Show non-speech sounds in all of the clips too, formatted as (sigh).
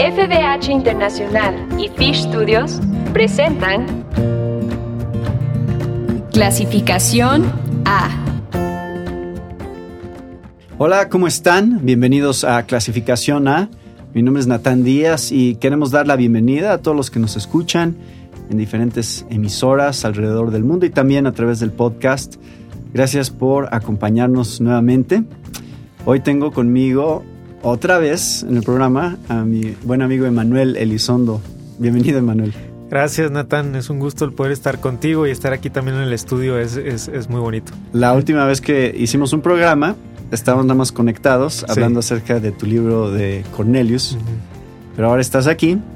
FBH Internacional y Fish Studios presentan Clasificación A. Hola, ¿cómo están? Bienvenidos a Clasificación A. Mi nombre es Natán Díaz y queremos dar la bienvenida a todos los que nos escuchan en diferentes emisoras alrededor del mundo y también a través del podcast. Gracias por acompañarnos nuevamente. Hoy tengo conmigo otra vez en el programa a mi buen amigo Emanuel Elizondo. Bienvenido, Emanuel. Gracias, Natán. Es un gusto el poder estar contigo y estar aquí también en el estudio. Es, es, muy bonito. La última vez que hicimos un programa, estábamos nada más conectados hablando acerca de tu libro de Cornelius. Pero ahora estás aquí. (laughs)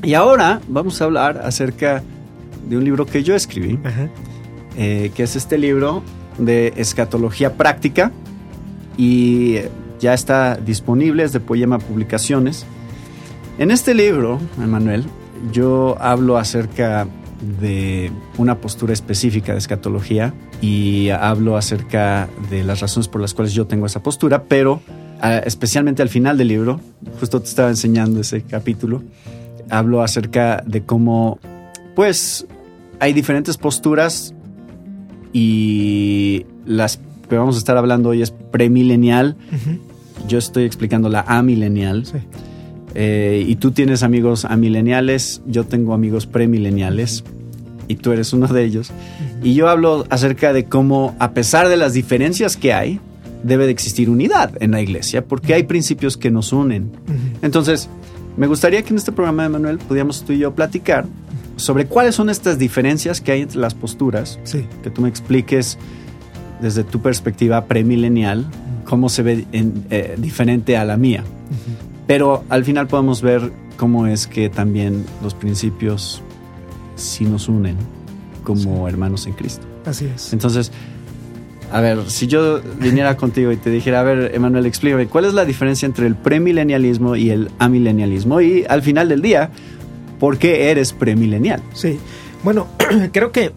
Y ahora vamos a hablar acerca de un libro que yo escribí, eh, que es este libro de escatología práctica. Y ya está disponible, es de Poema Publicaciones. En este libro, Emanuel, yo hablo acerca de una postura específica de escatología y hablo acerca de las razones por las cuales yo tengo esa postura, pero ah, especialmente al final del libro, justo te estaba enseñando ese capítulo, hablo acerca de cómo, pues, hay diferentes posturas y las que vamos a estar hablando hoy es premilenial yo estoy explicando la amilenial. Sí. Eh, y tú tienes amigos amileniales, yo tengo amigos premileniales y tú eres uno de ellos. Y yo hablo acerca de cómo, a pesar de las diferencias que hay, debe de existir unidad en la iglesia, porque hay principios que nos unen. Entonces, me gustaría que en este programa de Manuel pudiéramos tú y yo platicar sobre cuáles son estas diferencias que hay entre las posturas, sí. que tú me expliques desde tu perspectiva premilenial cómo se ve eh, diferente a la mía. Pero al final podemos ver cómo es que también los principios sí nos unen como hermanos en Cristo. Así es. Entonces, a ver, si yo viniera contigo y te dijera, a ver, Emanuel, explícame, ¿cuál es la diferencia entre el premilenialismo y el amilenialismo? Y al final del día, ¿por qué eres premilenial? Sí, bueno, (clears throat) creo que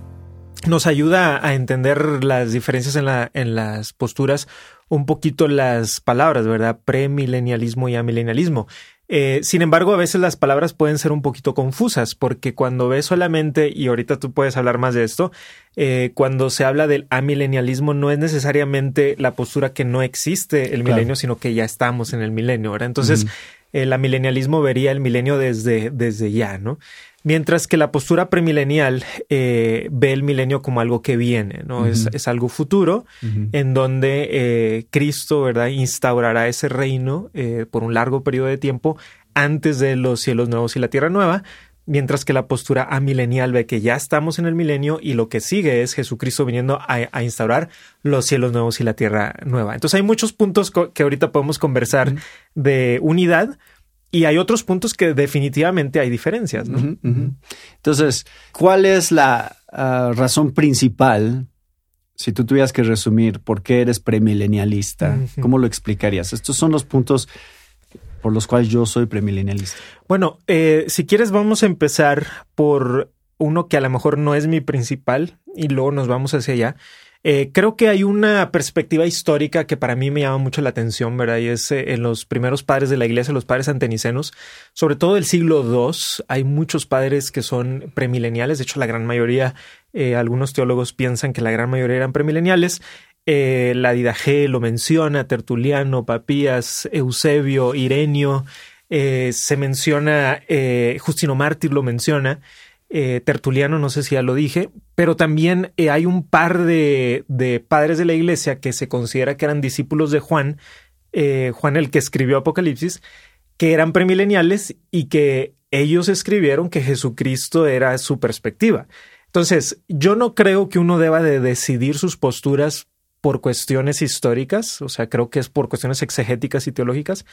nos ayuda a entender las diferencias en, la, en las posturas un poquito las palabras, ¿verdad? Premilenialismo y amilenialismo. Eh, sin embargo, a veces las palabras pueden ser un poquito confusas porque cuando ves solamente, y ahorita tú puedes hablar más de esto, eh, cuando se habla del amilenialismo no es necesariamente la postura que no existe el milenio, sino que ya estamos en el milenio, ¿verdad? Entonces, el amilenialismo vería el milenio desde, desde ya, ¿no? Mientras que la postura premilenial eh, ve el milenio como algo que viene, ¿no? es, algo futuro en donde eh, Cristo, ¿verdad?, instaurará ese reino eh, por un largo periodo de tiempo antes de los cielos nuevos y la tierra nueva, mientras que la postura amilenial ve que ya estamos en el milenio y lo que sigue es Jesucristo viniendo a, instaurar los cielos nuevos y la tierra nueva. Entonces hay muchos puntos que ahorita podemos conversar de unidad, y hay otros puntos que definitivamente hay diferencias, ¿no? Entonces, ¿cuál es la ah, razón principal, si tú tuvieras que resumir, por qué eres premilenialista? ¿Cómo lo explicarías? Estos son los puntos por los cuales yo soy premilenialista. Bueno, eh, si quieres vamos a empezar por uno que a lo mejor no es mi principal y luego nos vamos hacia allá. Eh, creo que hay una perspectiva histórica que para mí me llama mucho la atención, ¿verdad? Y es eh, en los primeros padres de la iglesia, los padres antenicenos, sobre todo del siglo II, hay muchos padres que son premileniales. De hecho, la gran mayoría, eh, algunos teólogos piensan que la gran mayoría eran premileniales. la Didaje lo menciona, Tertuliano, Papías, Eusebio, Irenio, se menciona, Justino Mártir lo menciona. Eh, Tertuliano, no sé si ya lo dije, pero también eh, hay un par de, padres de la iglesia que se considera que eran discípulos de Juan, eh, Juan el que escribió Apocalipsis, que eran premileniales y que ellos escribieron que Jesucristo era su perspectiva. Entonces, yo no creo que uno deba de decidir sus posturas por cuestiones históricas, o sea, creo que es por cuestiones exegéticas y teológicas,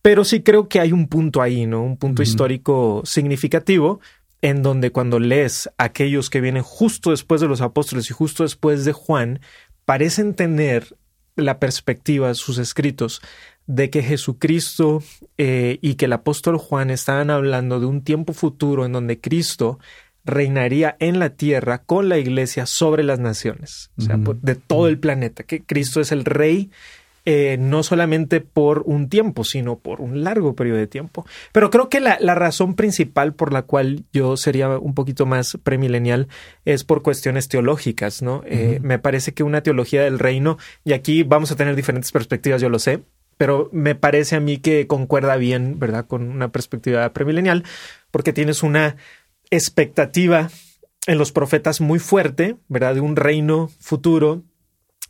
pero sí creo que hay un punto ahí, ¿no? Un punto histórico significativo en donde cuando lees aquellos que vienen justo después de los apóstoles y justo después de Juan, parecen tener la perspectiva, sus escritos, de que Jesucristo eh, y que el apóstol Juan estaban hablando de un tiempo futuro en donde Cristo reinaría en la tierra con la iglesia sobre las naciones, o sea, de todo el planeta, que Cristo es el rey eh, no solamente por un tiempo, sino por un largo periodo de tiempo. Pero creo que la, razón principal por la cual yo sería un poquito más premilenial es por cuestiones teológicas, ¿no? Eh, me parece que una teología del reino, y aquí vamos a tener diferentes perspectivas, yo lo sé, pero me parece a mí que concuerda bien, ¿verdad?, con una perspectiva premilenial, porque tienes una expectativa en los profetas muy fuerte, ¿verdad?, de un reino futuro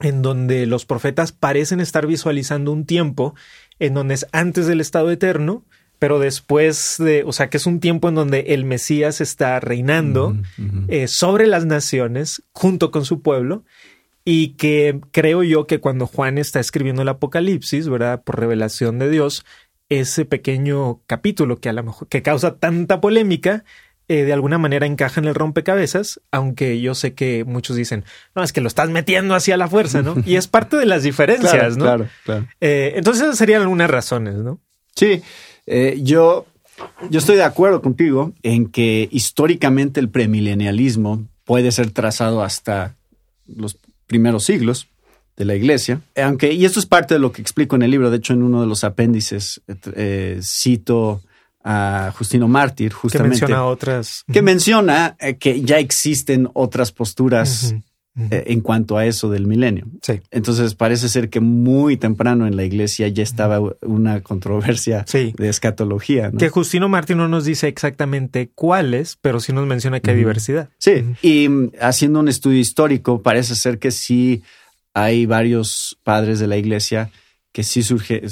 en donde los profetas parecen estar visualizando un tiempo en donde es antes del estado eterno, pero después de, o sea, que es un tiempo en donde el Mesías está reinando eh, sobre las naciones junto con su pueblo y que creo yo que cuando Juan está escribiendo el Apocalipsis, ¿verdad? Por revelación de Dios, ese pequeño capítulo que a lo mejor que causa tanta polémica eh, de alguna manera encaja en el rompecabezas, aunque yo sé que muchos dicen, no, es que lo estás metiendo así a la fuerza, ¿no? (laughs) Y es parte de las diferencias, ¿no? Claro, claro. Eh, entonces esas serían algunas razones, ¿no? Sí, eh, yo, yo estoy de acuerdo contigo en que históricamente el premilenialismo puede ser trazado hasta los primeros siglos de la iglesia, aunque, y esto es parte de lo que explico en el libro, de hecho en uno de los apéndices cito a Justino Mártir, justamente. Que menciona otras. Que menciona eh, que ya existen otras posturas eh, en cuanto a eso del milenio. Sí. Entonces parece ser que muy temprano en la iglesia ya estaba una controversia de escatología. Que Justino Mártir no nos dice exactamente cuáles, pero sí nos menciona que hay diversidad. Sí. Y mm, haciendo un estudio histórico, parece ser que sí hay varios padres de la iglesia que sí surge,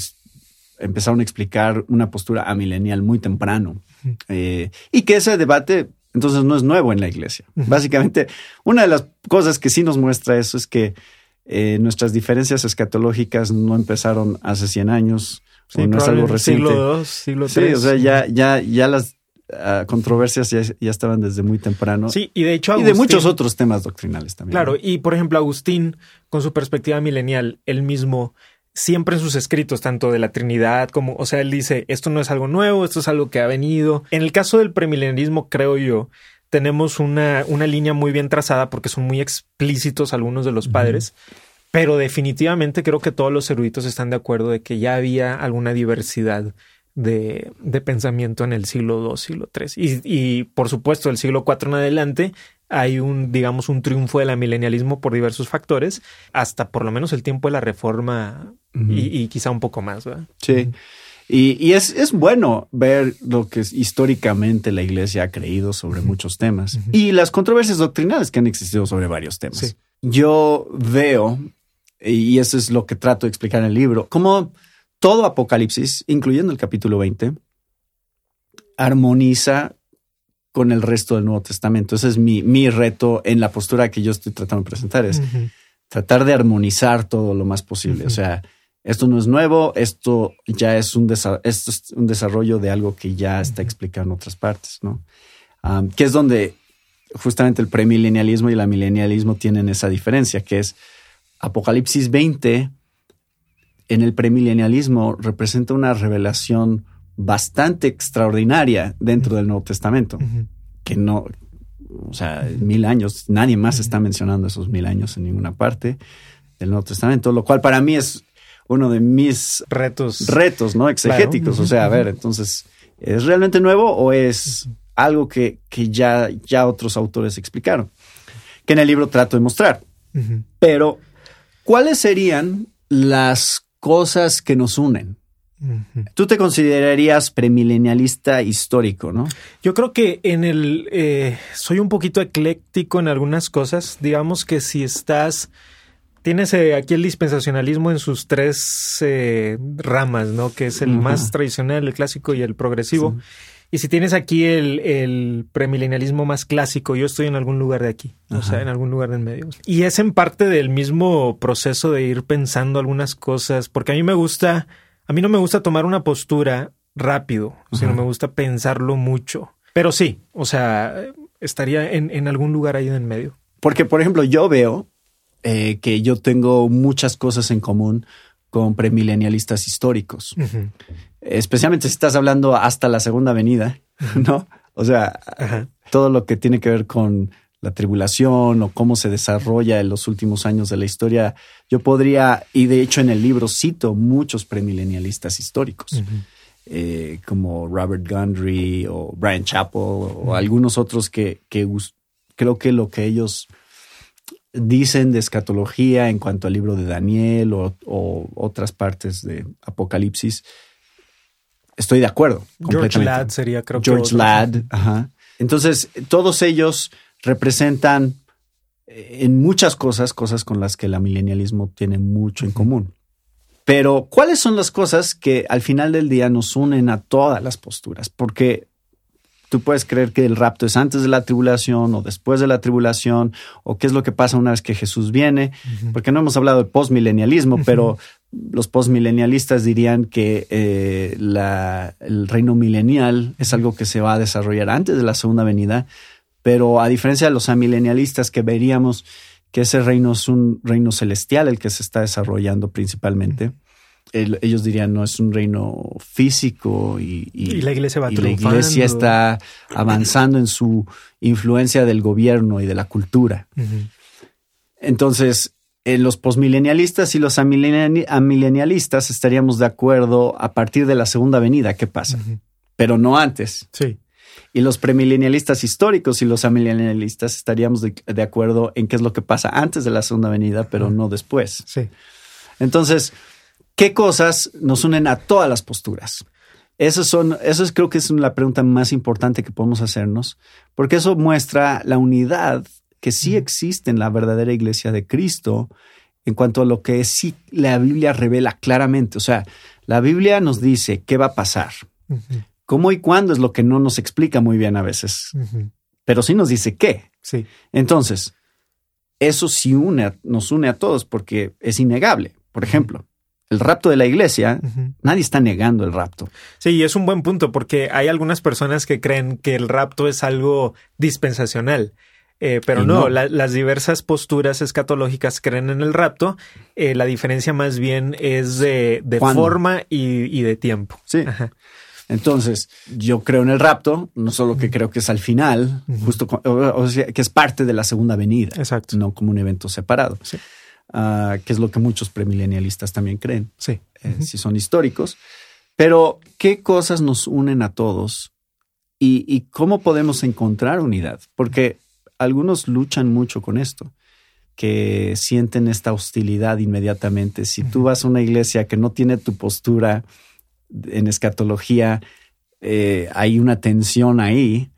empezaron a explicar una postura amilenial muy temprano. Eh, y que ese debate entonces no es nuevo en la iglesia. Básicamente, una de las cosas que sí nos muestra eso es que eh, nuestras diferencias escatológicas no empezaron hace 100 años, no es algo reciente. Siglo II, siglo Sí, o sea, ya, ya, ya las ah, controversias ya, ya, estaban desde muy temprano. Sí, y de hecho Y de muchos otros temas doctrinales también. Claro, y por ejemplo Agustín, con su perspectiva milenial, él mismo siempre en sus escritos, tanto de la Trinidad como, o sea, él dice, esto no es algo nuevo, esto es algo que ha venido. En el caso del premilenialismo, creo yo, tenemos una, una línea muy bien trazada porque son muy explícitos algunos de los padres, pero definitivamente creo que todos los eruditos están de acuerdo de que ya había alguna diversidad de, de pensamiento en el siglo II, siglo III. Y, y por supuesto, el siglo IV en adelante hay un, digamos, un triunfo del milenialismo por diversos factores, hasta por lo menos el tiempo de la reforma y, quizá un poco más. ¿verdad? Sí. Y, es, es, bueno ver lo que históricamente la iglesia ha creído sobre muchos temas y las controversias doctrinales que han existido sobre varios temas. Yo veo, y eso es lo que trato de explicar en el libro, como todo Apocalipsis, incluyendo el capítulo 20, armoniza con el resto del Nuevo Testamento. Ese es mi, mi reto en la postura que yo estoy tratando de presentar, es tratar de armonizar todo lo más posible. O sea, esto no es nuevo, esto ya es un, esto es un desarrollo de algo que ya está explicado en otras partes, ¿no? que es donde justamente el premilenialismo y el milenialismo tienen esa diferencia, que es Apocalipsis 20 en el premilenialismo representa una revelación bastante extraordinaria dentro del Nuevo Testamento, que no, o sea, mil años, nadie más está mencionando esos mil años en ninguna parte del Nuevo Testamento, lo cual para mí es uno de mis retos, retos ¿no? Exegéticos. O sea, a ver, entonces, ¿es realmente nuevo o es algo que, que ya, ya otros autores explicaron? Que en el libro trato de mostrar. Pero, ¿cuáles serían las cosas que nos unen? Tú te considerarías premilenialista histórico, ¿no? Yo creo que en el eh, soy un poquito ecléctico en algunas cosas. Digamos que si estás tienes eh, aquí el dispensacionalismo en sus tres eh, ramas, ¿no? Que es el más tradicional, el clásico y el progresivo. Y si tienes aquí el, el, premilenialismo más clásico, yo estoy en algún lugar de aquí, o sea, en algún lugar del medio. Y es en parte del mismo proceso de ir pensando algunas cosas, porque a mí me gusta a mí no me gusta tomar una postura rápido, sino me gusta pensarlo mucho. Pero sí, o sea, estaría en, algún lugar ahí en medio. Porque, por ejemplo, yo veo eh, que yo tengo muchas cosas en común con premilenialistas históricos. Especialmente si estás hablando hasta la segunda venida, ¿no? O sea, todo lo que tiene que ver con la tribulación o cómo se desarrolla en los últimos años de la historia, yo podría, y de hecho en el libro cito muchos premilenialistas históricos, eh, como Robert Gundry o Brian Chappell o algunos otros que, creo que lo que ellos dicen de escatología en cuanto al libro de Daniel o, otras partes de Apocalipsis, estoy de acuerdo. George Ladd sería, creo George Ladd, ajá. Entonces, todos ellos representan eh, en muchas cosas, cosas con las que el milenialismo tiene mucho en común. Pero, ¿cuáles son las cosas que al final del día nos unen a todas las posturas? Porque tú puedes creer que el rapto es antes de la tribulación o después de la tribulación, o qué es lo que pasa una vez que Jesús viene, porque no hemos hablado de postmilenialismo, pero los postmilenialistas dirían que eh, el reino milenial es algo que se va a desarrollar antes de la segunda venida pero a diferencia de los amilenialistas que veríamos que ese reino es un reino celestial el que se está desarrollando principalmente, ellos dirían no es un reino físico y, la iglesia va y la iglesia está avanzando en su influencia del gobierno y de la cultura. Entonces, en los posmilenialistas y los amilenialistas estaríamos de acuerdo a partir de la segunda venida, ¿qué pasa? Pero no antes. Sí. Y los premilenialistas históricos y los amilenialistas estaríamos de, acuerdo en qué es lo que pasa antes de la segunda venida, pero no después. Sí. Entonces, ¿qué cosas nos unen a todas las posturas? Eso, son, eso es, creo que es la pregunta más importante que podemos hacernos, porque eso muestra la unidad que sí existe en la verdadera iglesia de Cristo en cuanto a lo que sí la Biblia revela claramente. O sea, la Biblia nos dice qué va a pasar. ¿Cómo y cuándo es lo que no nos explica muy bien a veces? Pero sí nos dice qué. Sí. Entonces, eso sí une, nos une a todos porque es innegable. Por ejemplo, el rapto de la iglesia, nadie está negando el rapto. Sí, y es un buen punto porque hay algunas personas que creen que el rapto es algo dispensacional. Eh, pero no, las diversas posturas escatológicas creen en el rapto. Eh, la diferencia más bien es de, forma y, de tiempo. Sí. Entonces, yo creo en el rapto, no solo que creo que es al final, justo o, sea, que es parte de la segunda venida, Exacto. no como un evento separado, ah, que es lo que muchos premilenialistas también creen, sí. Eh, si son históricos. Pero, ¿qué cosas nos unen a todos y, y cómo podemos encontrar unidad? Porque algunos luchan mucho con esto que sienten esta hostilidad inmediatamente. Si tú vas a una iglesia que no tiene tu postura, en escatología eh, hay una tensión ahí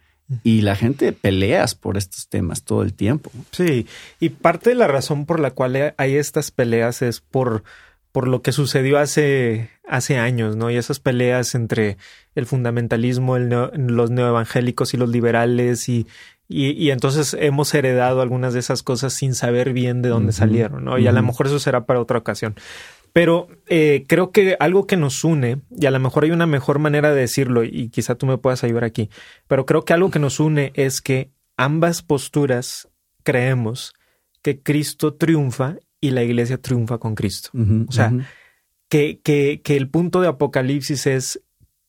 y la gente peleas por estos temas todo el tiempo. Sí, y parte de la razón por la cual hay estas peleas es por, por lo que sucedió hace, hace años, ¿no? Y esas peleas entre el fundamentalismo, el los neoevangélicos y los liberales y, y, entonces hemos heredado algunas de esas cosas sin saber bien de dónde salieron, ¿no? Y a lo mejor eso será para otra ocasión. Pero eh, creo que algo que nos une, y a lo mejor hay una mejor manera de decirlo, y quizá tú me puedas ayudar aquí, pero creo que algo que nos une es que ambas posturas creemos que Cristo triunfa y la iglesia triunfa con Cristo. o sea, que, que, que, el punto de Apocalipsis es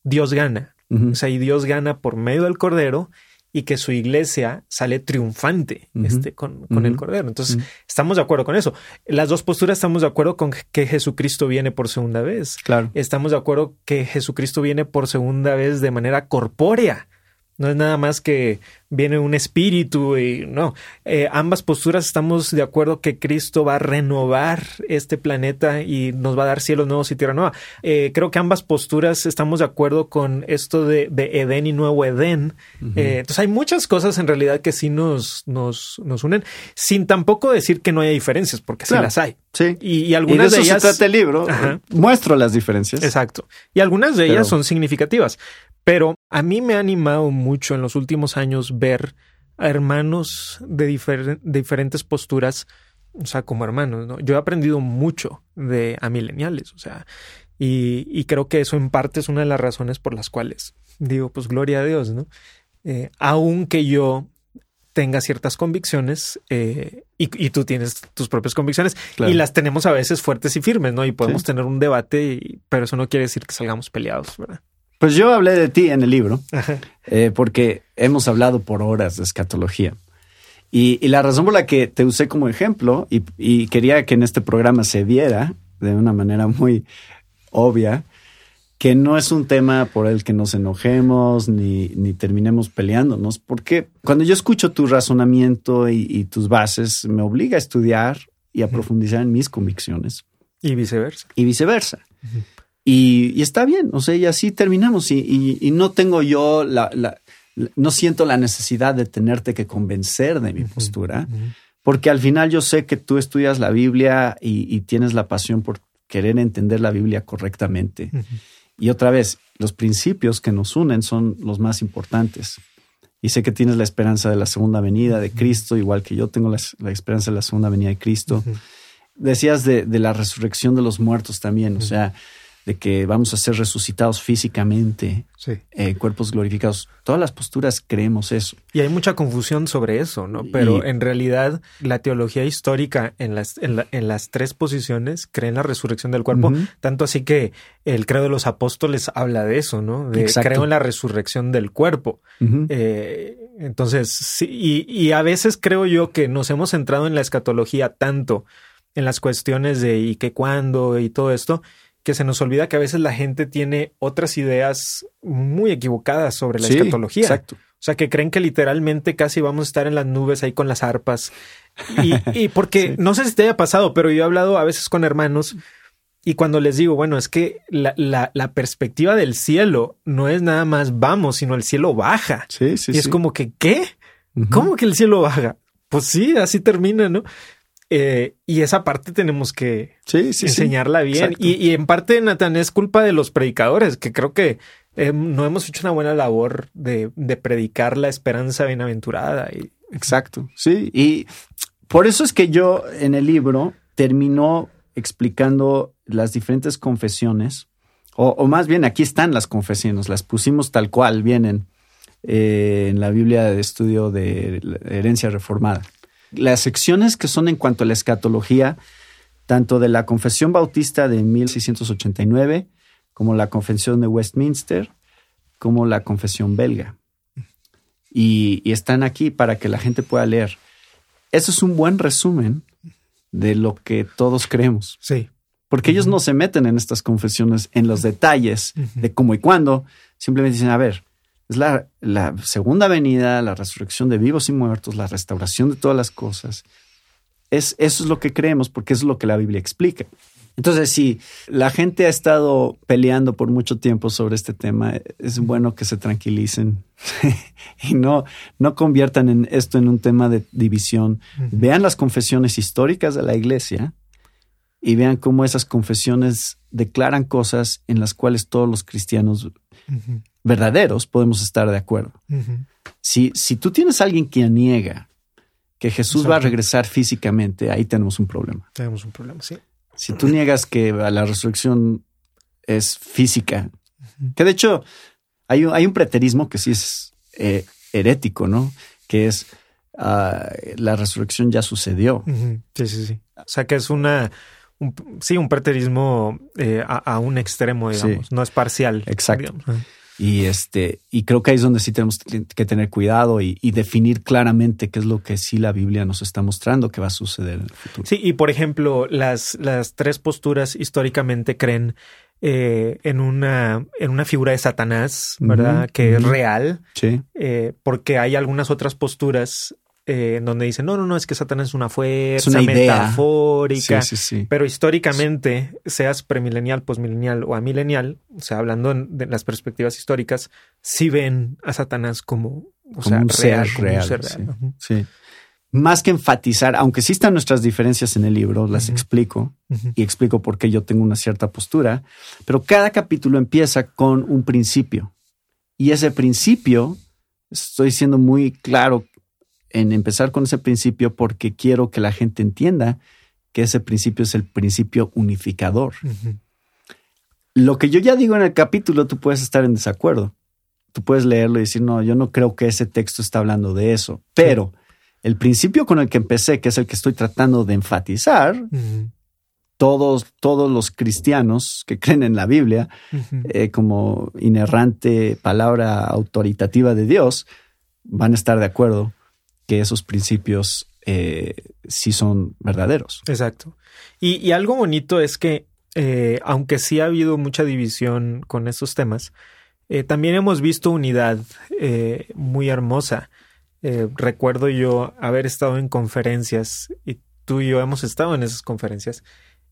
Dios gana. O sea, y Dios gana por medio del Cordero y que su iglesia sale triunfante este, con, el Cordero. Entonces, estamos de acuerdo con eso. Las dos posturas estamos de acuerdo con que Jesucristo viene por segunda vez. Claro. Estamos de acuerdo que Jesucristo viene por segunda vez de manera corpórea. No es nada más que viene un espíritu y no. Eh, ambas posturas estamos de acuerdo que Cristo va a renovar este planeta y nos va a dar cielos nuevos y tierra nueva. Eh, creo que ambas posturas estamos de acuerdo con esto de, Edén y nuevo Edén. Eh, entonces hay muchas cosas en realidad que sí nos, nos, nos unen, sin tampoco decir que no haya diferencias, porque sí las hay. Sí. Y, algunas de, ellas. Se trata el libro. Muestro las diferencias. Exacto. Y algunas de ellas son significativas. Pero a mí me ha animado mucho en los últimos años ver a hermanos de, diferentes posturas, o sea, como hermanos, ¿no? Yo he aprendido mucho de a mileniales, o sea, y, creo que eso en parte es una de las razones por las cuales digo, pues gloria a Dios, ¿no? Eh, aunque yo tenga ciertas convicciones eh, y, tú tienes tus propias convicciones y las tenemos a veces fuertes y firmes, ¿no? Y podemos tener un debate, pero eso no quiere decir que salgamos peleados, ¿verdad? Pues yo hablé de ti en el libro, eh, porque hemos hablado por horas de escatología. Y, la razón por la que te usé como ejemplo y, quería que en este programa se viera de una manera muy obvia que no es un tema por el que nos enojemos ni, ni terminemos peleándonos, porque cuando yo escucho tu razonamiento y, tus bases, me obliga a estudiar y a profundizar en mis convicciones. Y viceversa. Y viceversa. Y, está bien, o sea, y así terminamos. Y, no tengo yo la, no siento la necesidad de tenerte que convencer de mi postura, porque al final yo sé que tú estudias la Biblia y, tienes la pasión por querer entender la Biblia correctamente. Y otra vez, los principios que nos unen son los más importantes. Y sé que tienes la esperanza de la segunda venida de Cristo, igual que yo tengo la, esperanza de la segunda venida de Cristo. Decías de, la resurrección de los muertos también, o sea, de que vamos a ser resucitados físicamente, eh, cuerpos glorificados. Todas las posturas creemos eso. Y hay mucha confusión sobre eso, ¿no? Pero en realidad la teología histórica en las, en, las tres posiciones cree en la resurrección del cuerpo, tanto así que el credo de los apóstoles habla de eso, ¿no? De creo en la resurrección del cuerpo. Eh, entonces, sí, y, y a veces creo yo que nos hemos centrado en la escatología tanto en las cuestiones de y qué cuándo y todo esto, que se nos olvida que a veces la gente tiene otras ideas muy equivocadas sobre la escatología. Exacto. O sea, que creen que literalmente casi vamos a estar en las nubes ahí con las arpas. Y, porque (laughs) no sé si te haya pasado, pero yo he hablado a veces con hermanos y cuando les digo, bueno, es que la, la, perspectiva del cielo no es nada más vamos, sino el cielo baja. Sí, sí. Y es como que, ¿qué? ¿Cómo que el cielo baja? Pues sí, así termina, ¿no? Eh, y esa parte tenemos que enseñarla bien. Y, en parte, Nathan, es culpa de los predicadores, que creo que eh, no hemos hecho una buena labor de, predicar la esperanza bienaventurada. Y... Exacto, sí. Y por eso es que yo en el libro termino explicando las diferentes confesiones, o, más bien aquí están las confesiones, las pusimos tal cual, vienen eh, en la Biblia de estudio de herencia reformada las secciones que son en cuanto a la escatología, tanto de la Confesión Bautista de 1689, como la Confesión de Westminster, como la Confesión belga. Y, están aquí para que la gente pueda leer. Eso es un buen resumen de lo que todos creemos. Sí. Porque ellos no se meten en estas confesiones, en los detalles de cómo y cuándo. Simplemente dicen, a ver, es la, segunda venida, la resurrección de vivos y muertos, la restauración de todas las cosas. Es, eso es lo que creemos porque es lo que la Biblia explica. Entonces, si la gente ha estado peleando por mucho tiempo sobre este tema, es bueno que se tranquilicen (laughs) y no, no conviertan en esto en un tema de división. Vean las confesiones históricas de la iglesia y vean cómo esas confesiones declaran cosas en las cuales todos los cristianos verdaderos podemos estar de acuerdo. si, si tú tienes a alguien que niega que Jesús va a regresar físicamente, ahí tenemos un problema. Tenemos un problema, sí. Si tú niegas que la resurrección es física, que de hecho hay un, hay un preterismo que sí es eh, herético, ¿no? Que es ah, la resurrección ya sucedió. Sí, sí, sí. O sea que es una sí, un preterismo eh, a, un extremo, digamos, no es parcial. Exacto. Y este, y creo que ahí es donde sí tenemos que tener cuidado y, definir claramente qué es lo que sí la Biblia nos está mostrando que va a suceder en el futuro. Sí, y por ejemplo, las, las tres posturas históricamente creen eh, en, una, en una figura de Satanás, ¿verdad? que es real. Sí. Eh, porque hay algunas otras posturas eh, en donde dicen, no, no, no, es que Satanás es una fuerza una metafórica. Sí, sí, sí. Pero históricamente, seas premilenial, posmilenial o amilenial, o sea, hablando de las perspectivas históricas, sí ven a Satanás como, o sea, un real, ser real. real. Sí. Más que enfatizar, aunque sí están nuestras diferencias en el libro, las explico y explico por qué yo tengo una cierta postura, pero cada capítulo empieza con un principio. Y ese principio, estoy siendo muy claro en empezar con ese principio porque quiero que la gente entienda que ese principio es el principio unificador. Lo que yo ya digo en el capítulo, tú puedes estar en desacuerdo. Tú puedes leerlo y decir, no, yo no creo que ese texto está hablando de eso. Pero el principio con el que empecé, que es el que estoy tratando de enfatizar, todos, todos los cristianos que (laughs) creen en la Biblia eh, como inerrante palabra autoritativa de Dios, van a estar de acuerdo que esos principios eh, sí son verdaderos. Exacto. Y, algo bonito es que, eh, aunque sí ha habido mucha división con estos temas, eh, también hemos visto unidad muy hermosa. recuerdo yo haber estado en conferencias y tú y yo hemos estado en esas conferencias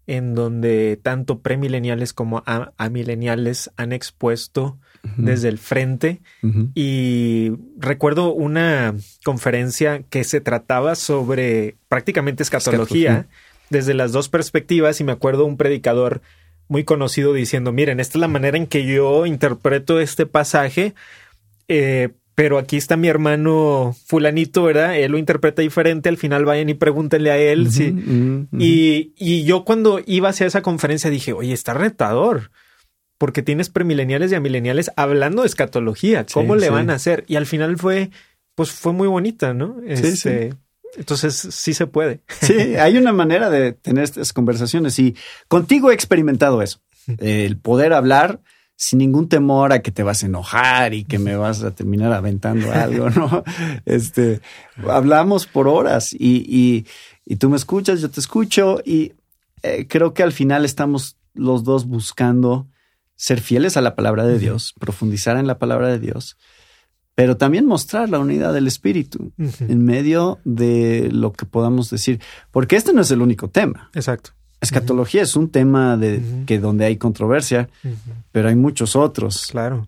en donde tanto premileniales como amileniales han expuesto desde el frente. Y recuerdo una conferencia que se trataba sobre prácticamente escatología, desde las dos perspectivas y me acuerdo un predicador muy conocido diciendo, miren, esta es la manera en que yo interpreto este pasaje. Eh, pero aquí está mi hermano fulanito, ¿verdad? Él lo interpreta diferente, al final vayan y pregúntenle a él. Y, y, yo cuando iba hacia esa conferencia dije, oye, está retador, porque tienes premileniales y amileniales hablando de escatología, ¿cómo le van a hacer? Y al final fue, pues fue muy bonita, ¿no? Este, entonces sí se puede. Sí, hay una manera de tener estas conversaciones y contigo he experimentado eso, el poder hablar sin ningún temor a que te vas a enojar y que me vas a terminar aventando algo, ¿no? (laughs) Este, hablamos por horas y, y, tú me escuchas, yo te escucho y eh, creo que al final estamos los dos buscando ser fieles a la palabra de Dios, profundizar en la palabra de Dios, pero también mostrar la unidad del Espíritu en medio de lo que podamos decir, porque este no es el único tema. Exacto. Escatología es un tema de que donde hay controversia, pero hay muchos otros. Claro.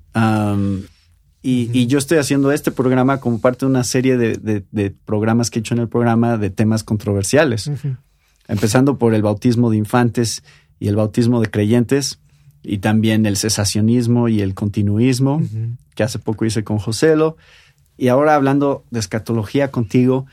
y, yo estoy haciendo este programa como parte de una serie de, programas que he hecho en el programa de temas controversiales, empezando por el bautismo de infantes y el bautismo de creyentes, y también el cesacionismo y el continuismo, que hace poco hice con Joselo, y ahora hablando de escatología contigo.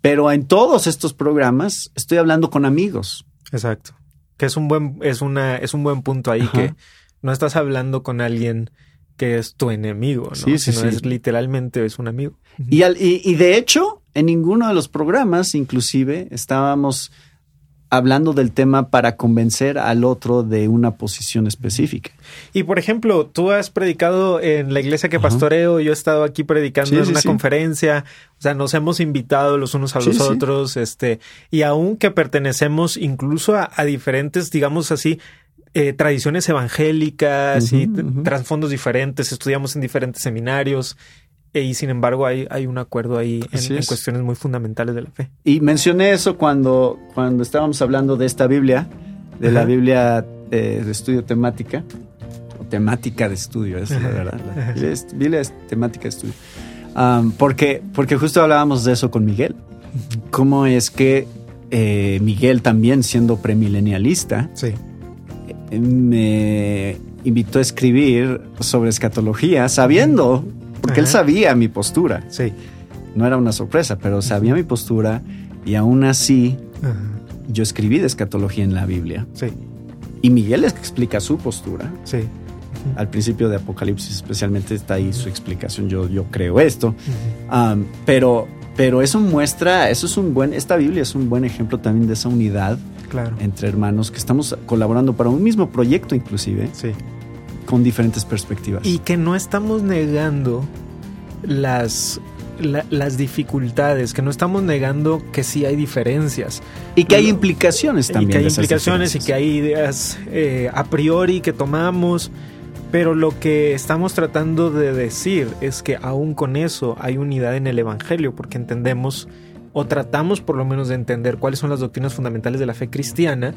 Pero en todos estos programas estoy hablando con amigos Exacto. Que es un buen, es una, es un buen punto ahí que no estás hablando con alguien que es tu enemigo, ¿no? Sí, sí, Sino es literalmente es un amigo. Y, al, y, y, de hecho, en ninguno de los programas, inclusive, estábamos hablando del tema para convencer al otro de una posición específica. Y por ejemplo, tú has predicado en la iglesia que pastoreo, yo he estado aquí predicando en una conferencia, o sea, nos hemos invitado los unos a los otros, este, y aún que pertenecemos incluso a, diferentes, digamos así, eh, tradiciones evangélicas y trasfondos diferentes, estudiamos en diferentes seminarios, y sin embargo hay, hay un acuerdo ahí en, cuestiones muy fundamentales de la fe. Y mencioné eso cuando, cuando estábamos hablando de esta Biblia, de la Biblia eh, de estudio temática, o temática de estudio, es la verdad. La Biblia, es, temática de estudio. porque, porque justo hablábamos de eso con Miguel. Cómo es que eh, Miguel también siendo premilenialista, sí. me invitó a escribir sobre escatología, sabiendo porque él sabía mi postura. Sí. No era una sorpresa, pero sabía mi postura y aún así yo escribí de escatología en la Biblia. Sí. Y Miguel explica su postura. Sí. Al principio de Apocalipsis especialmente está ahí su explicación, yo, yo creo esto. pero, pero eso muestra, eso es un buen, esta Biblia es un buen ejemplo también de esa unidad claro. entre hermanos que estamos colaborando para un mismo proyecto inclusive. Sí con diferentes perspectivas. Y que no estamos negando las, las dificultades, que no estamos negando que sí hay diferencias. Y que hay implicaciones también. Y que hay implicaciones y que hay ideas eh, a priori que tomamos. Pero lo que estamos tratando de decir es que aún con eso hay unidad en el Evangelio, porque entendemos o tratamos por lo menos de entender cuáles son las doctrinas fundamentales de la fe cristiana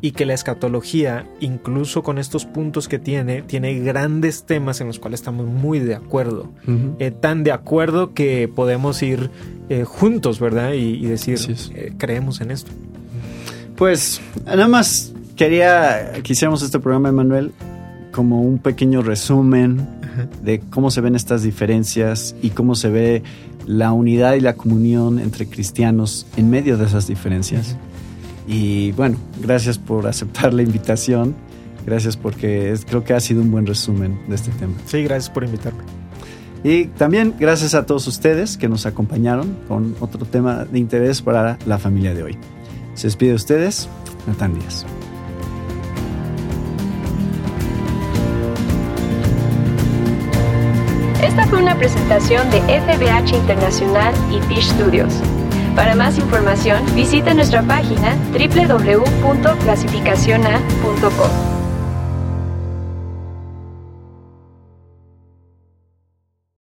y que la escatología, incluso con estos puntos que tiene, tiene grandes temas en los cuales estamos muy de acuerdo. Eh, tan de acuerdo que podemos ir eh, juntos, ¿verdad? Y, decir, eh, creemos en esto. Pues nada más quería que hiciéramos este programa, Emanuel, como un pequeño resumen de cómo se ven estas diferencias y cómo se ve la unidad y la comunión entre cristianos en medio de esas diferencias. Y bueno, gracias por aceptar la invitación. Gracias porque creo que ha sido un buen resumen de este tema. Sí, gracias por invitarme. Y también gracias a todos ustedes que nos acompañaron con otro tema de interés para la familia de hoy. Se despide de ustedes, Natán Díaz. Presentación de FBH Internacional y Fish Studios. Para más información, visita nuestra página www.clasificaciona.com.